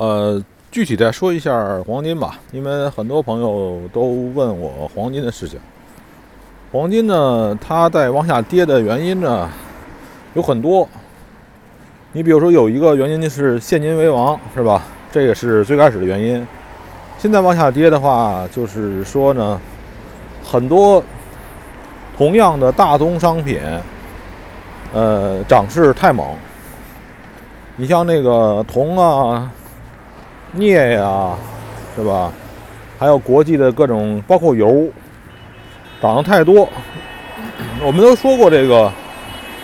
呃，具体再说一下黄金吧，因为很多朋友都问我黄金的事情。黄金呢，它在往下跌的原因呢有很多。你比如说，有一个原因就是现金为王，是吧？这也是最开始的原因。现在往下跌的话，就是说呢，很多同样的大宗商品，呃，涨势太猛。你像那个铜啊。镍呀，是吧？还有国际的各种，包括油，涨得太多。我们都说过，这个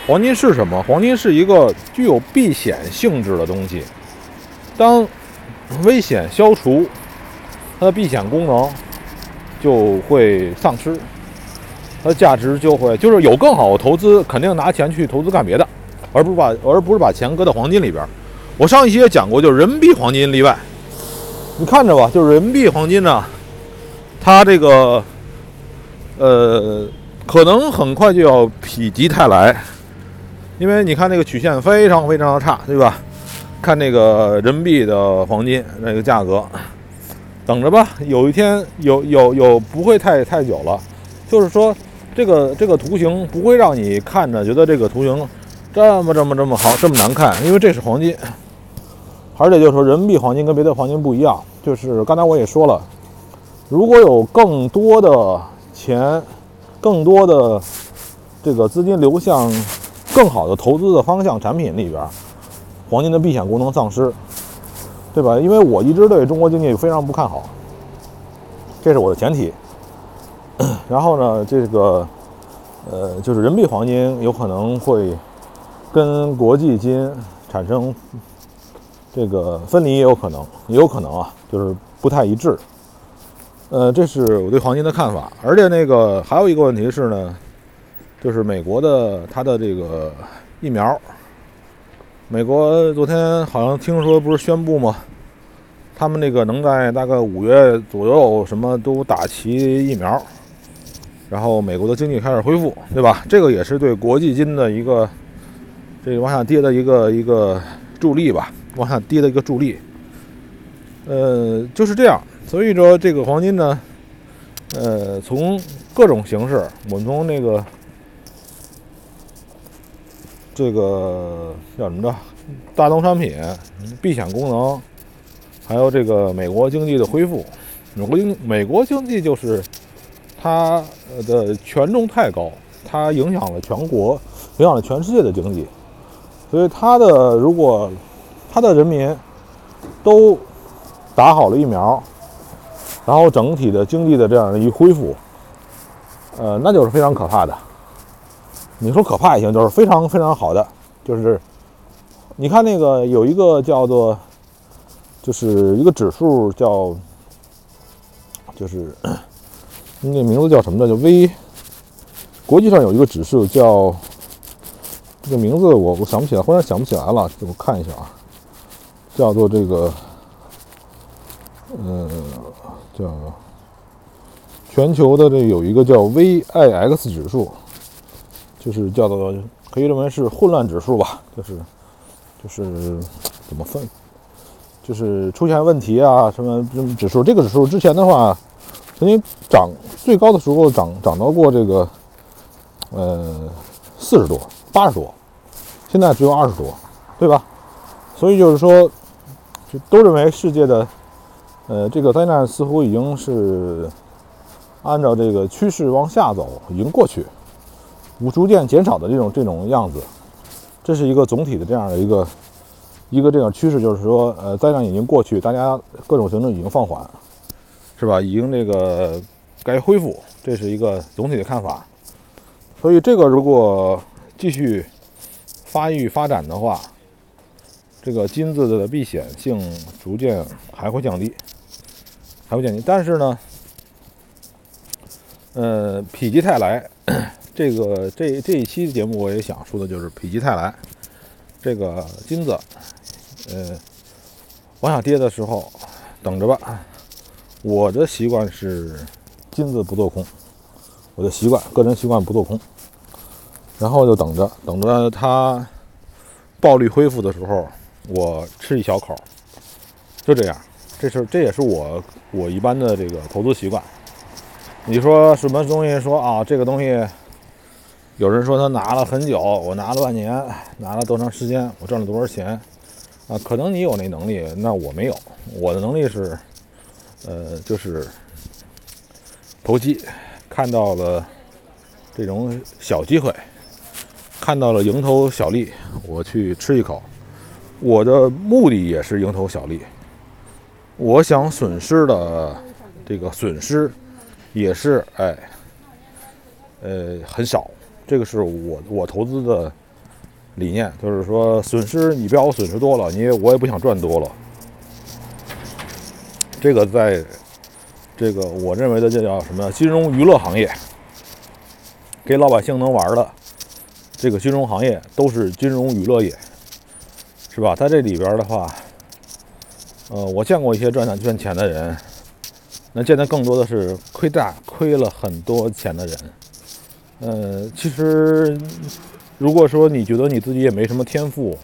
黄金是什么？黄金是一个具有避险性质的东西。当危险消除，它的避险功能就会丧失，它的价值就会就是有更好的投资，肯定拿钱去投资干别的，而不是把而不是把钱搁在黄金里边。我上一期也讲过，就是人民币黄金例外。你看着吧，就是人民币黄金呢，它这个，呃，可能很快就要否极泰来，因为你看那个曲线非常非常的差，对吧？看那个人民币的黄金那个价格，等着吧，有一天有有有不会太太久了，就是说这个这个图形不会让你看着觉得这个图形这么这么这么好这么难看，因为这是黄金。而且就是说，人民币黄金跟别的黄金不一样，就是刚才我也说了，如果有更多的钱、更多的这个资金流向更好的投资的方向产品里边，黄金的避险功能丧失，对吧？因为我一直对中国经济非常不看好，这是我的前提。然后呢，这个呃，就是人民币黄金有可能会跟国际金产生。这个分离也有可能，也有可能啊，就是不太一致。呃，这是我对黄金的看法。而且那个还有一个问题是呢，就是美国的它的这个疫苗，美国昨天好像听说不是宣布吗？他们那个能在大概五月左右什么都打齐疫苗，然后美国的经济开始恢复，对吧？这个也是对国际金的一个这个往下跌的一个一个助力吧。往下跌的一个助力，呃，就是这样。所以说，这个黄金呢，呃，从各种形式，我们从那个这个叫什么着，大宗商品、避险功能，还有这个美国经济的恢复。美国经美国经济就是它的权重太高，它影响了全国，影响了全世界的经济。所以它的如果他的人民都打好了疫苗，然后整体的经济的这样的一恢复，呃，那就是非常可怕的。你说可怕也行，就是非常非常好的。就是你看那个有一个叫做，就是一个指数叫，就是那名字叫什么的？就 V。国际上有一个指数叫这个名字，我我想不起来，忽然想不起来了，我看一下啊。叫做这个，呃，叫全球的这有一个叫 VIX 指数，就是叫做可以认为是混乱指数吧，就是就是怎么分，就是出现问题啊什么指数。这个指数之前的话，曾经涨最高的时候涨涨到过这个呃四十多、八十多，现在只有二十多，对吧？所以就是说。就都认为世界的，呃，这个灾难似乎已经是按照这个趋势往下走，已经过去，无逐渐减少的这种这种样子，这是一个总体的这样的一个一个这样趋势，就是说，呃，灾难已经过去，大家各种行动已经放缓，是吧？已经这个该恢复，这是一个总体的看法。所以这个如果继续发育发展的话，这个金子的避险性逐渐还会降低，还会降低。但是呢，呃，否极泰来，这个这这一期的节目我也想说的就是否极泰来。这个金子，呃，往下跌的时候，等着吧。我的习惯是金子不做空，我的习惯，个人习惯不做空，然后就等着，等着它暴力恢复的时候。我吃一小口，就这样。这是这也是我我一般的这个投资习惯。你说什么东西？说啊，这个东西，有人说他拿了很久，我拿了半年，拿了多长时间，我赚了多少钱啊？可能你有那能力，那我没有。我的能力是，呃，就是投机，看到了这种小机会，看到了蝇头小利，我去吃一口。我的目的也是蝇头小利，我想损失的这个损失。也是，哎，呃，很少。这个是我我投资的理念，就是说损失你不要我损失多了，你我也不想赚多了。这个在这个我认为的这叫什么金融娱乐行业，给老百姓能玩的这个金融行业都是金融娱乐业，是吧？在这里边的话，呃，我见过一些赚赚钱的人。那见得更多的是亏大、亏了很多钱的人。呃，其实如果说你觉得你自己也没什么天赋，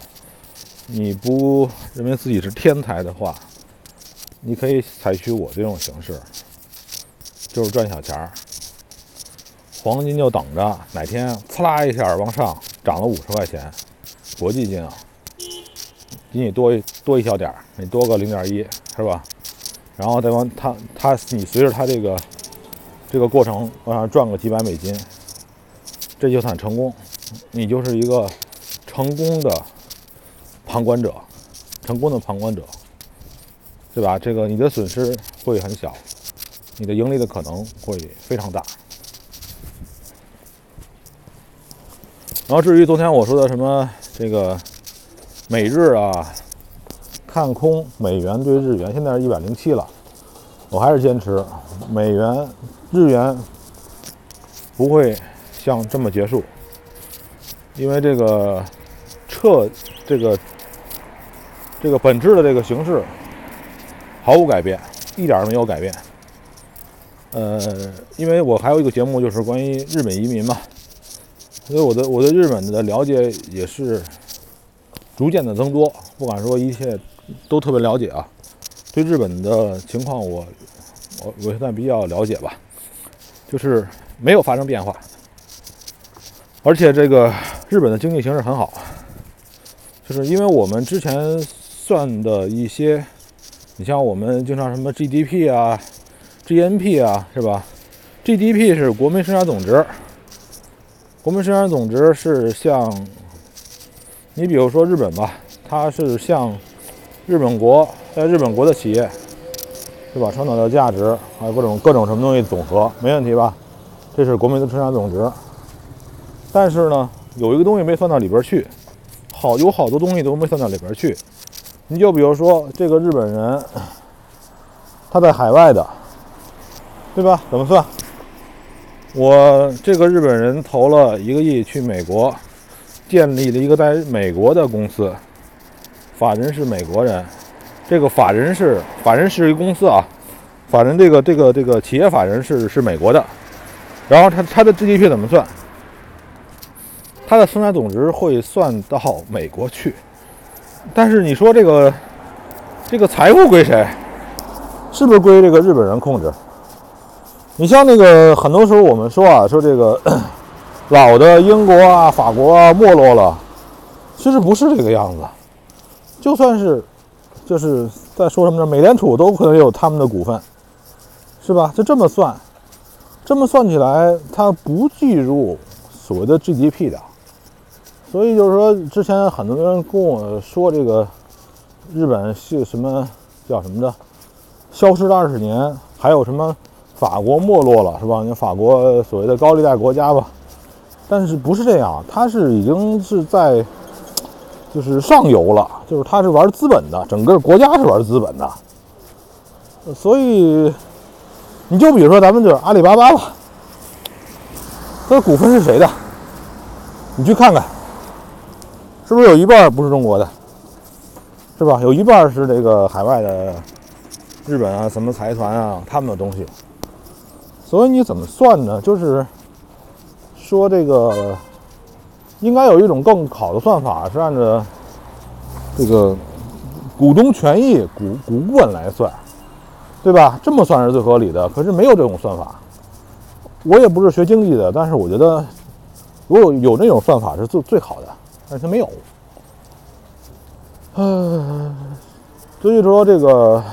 你不认为自己是天才的话，你可以采取我这种形式，就是赚小钱儿。黄金就等着哪天呲啦一下往上涨了五十块钱，国际金啊，比你多多一小点儿，你多个零点一，是吧？然后再往它它你随着它这个这个过程往上赚个几百美金，这就算成功，你就是一个成功的旁观者，成功的旁观者，对吧？这个你的损失会很小，你的盈利的可能会非常大。然后至于昨天我说的什么这个美日啊。看空美元对日元，现在是一百零七了。我还是坚持美元、日元不会像这么结束，因为这个撤这个这个本质的这个形式毫无改变，一点儿没有改变。呃，因为我还有一个节目就是关于日本移民嘛，所以我的我对日本的了解也是逐渐的增多，不敢说一切。都特别了解啊，对日本的情况，我我我现在比较了解吧，就是没有发生变化，而且这个日本的经济形势很好，就是因为我们之前算的一些，你像我们经常什么 GDP 啊、GNP 啊，是吧？GDP 是国民生产总值，国民生产总值是像，你比如说日本吧，它是像。日本国在日本国的企业，是吧？创造的价值还有各种各种什么东西总和，没问题吧？这是国民的生产总值。但是呢，有一个东西没算到里边去，好有好多东西都没算到里边去。你就比如说这个日本人，他在海外的，对吧？怎么算？我这个日本人投了一个亿去美国，建立了一个在美国的公司。法人是美国人，这个法人是法人是一个公司啊，法人这个这个这个企业法人是是美国的，然后他他的 GDP 怎么算？他的生产总值会算到美国去，但是你说这个这个财富归谁？是不是归这个日本人控制？你像那个很多时候我们说啊，说这个老的英国啊、法国啊没落了，其实不是这个样子。就算是，就是在说什么呢？美联储都可能有他们的股份，是吧？就这么算，这么算起来，它不计入所谓的 GDP 的。所以就是说，之前很多人跟我说这个日本是什么叫什么的，消失了二十年，还有什么法国没落了，是吧？你法国所谓的高利贷国家吧，但是不是这样？它是已经是在。就是上游了，就是他是玩资本的，整个国家是玩资本的，所以你就比如说咱们就是阿里巴巴吧，它的股份是谁的？你去看看，是不是有一半不是中国的？是吧？有一半是这个海外的日本啊，什么财团啊，他们的东西。所以你怎么算呢？就是说这个。应该有一种更好的算法，是按照这个股东权益股股本来算，对吧？这么算是最合理的。可是没有这种算法，我也不是学经济的，但是我觉得如果有那种算法是最最好的，但是它没有。嗯，所以说这个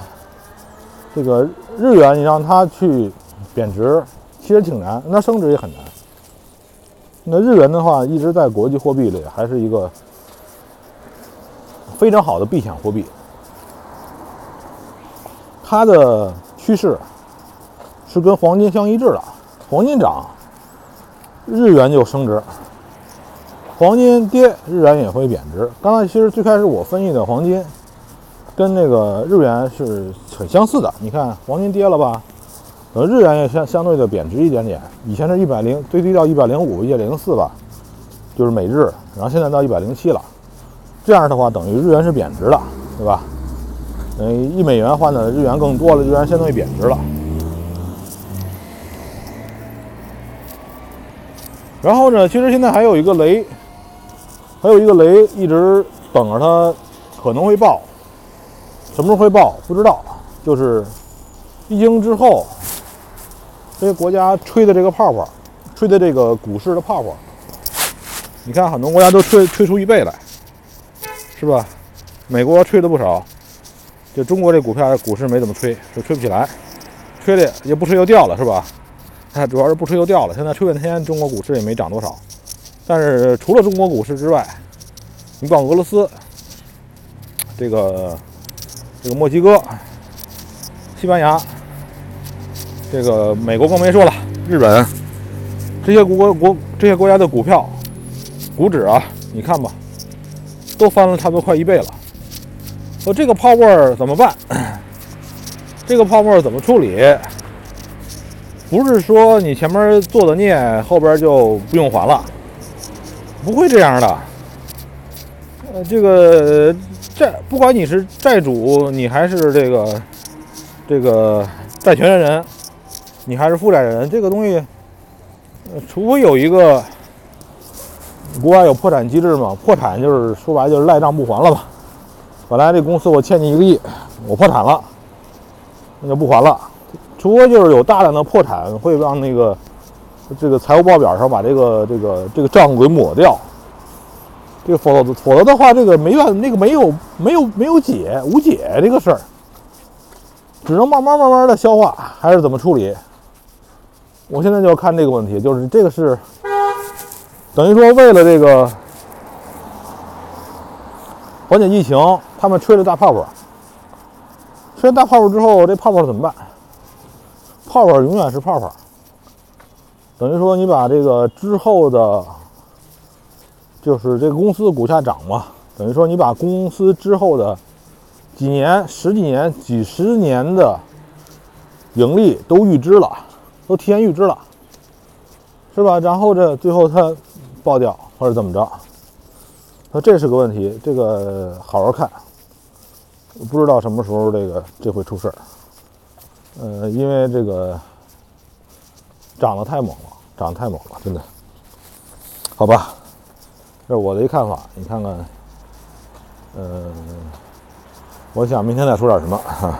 这个日元你让它去贬值，其实挺难，那升值也很难。那日元的话，一直在国际货币里还是一个非常好的避险货币。它的趋势是跟黄金相一致的，黄金涨，日元就升值；黄金跌，日元也会贬值。刚才其实最开始我分析的黄金跟那个日元是很相似的。你看黄金跌了吧？呃，日元也相相对的贬值一点点，以前是一百零最低到一百零五、一百零四吧，就是每日，然后现在到一百零七了。这样的话，等于日元是贬值的，对吧？嗯，一美元换的日元更多了，日元相当于贬值了。然后呢，其实现在还有一个雷，还有一个雷一直等着它，可能会爆，什么时候会爆不知道，就是一经之后。这些国家吹的这个泡泡，吹的这个股市的泡泡，你看很多国家都吹吹出一倍来，是吧？美国吹了不少，就中国这股票股市没怎么吹，就吹不起来，吹的也不吹又掉了，是吧？它 主要是不吹又掉了。现在吹半天，中国股市也没涨多少。但是除了中国股市之外，你管俄罗斯，这个这个墨西哥、西班牙。这个美国更没说了，日本这些国国这些国家的股票、股指啊，你看吧，都翻了差不多快一倍了。说这个泡沫怎么办？这个泡沫怎么处理？不是说你前面做的孽，后边就不用还了，不会这样的。呃，这个债，不管你是债主，你还是这个这个债权人。你还是负债人，这个东西，除非有一个国外有破产机制嘛，破产就是说白就是赖账不还了吧。本来这公司我欠你一个亿，我破产了，那就不还了。除非就是有大量的破产会让那个这个财务报表上把这个这个这个账给抹掉，这个否否则的话，这个没办那个没有没有没有解无解这个事儿，只能慢慢慢慢的消化，还是怎么处理？我现在就要看这个问题，就是这个是等于说为了这个缓解疫情，他们吹了大泡泡，吹了大泡泡之后，这泡泡怎么办？泡泡永远是泡泡，等于说你把这个之后的，就是这个公司的股价涨嘛，等于说你把公司之后的几年、十几年、几十年的盈利都预支了。都提前预支了，是吧？然后这最后它爆掉或者怎么着？那这是个问题，这个好好看。不知道什么时候这个这会出事儿。呃，因为这个涨得太猛了，涨得太猛了，真的。好吧，这是我的一看法，你看看。嗯，我想明天再说点什么哈。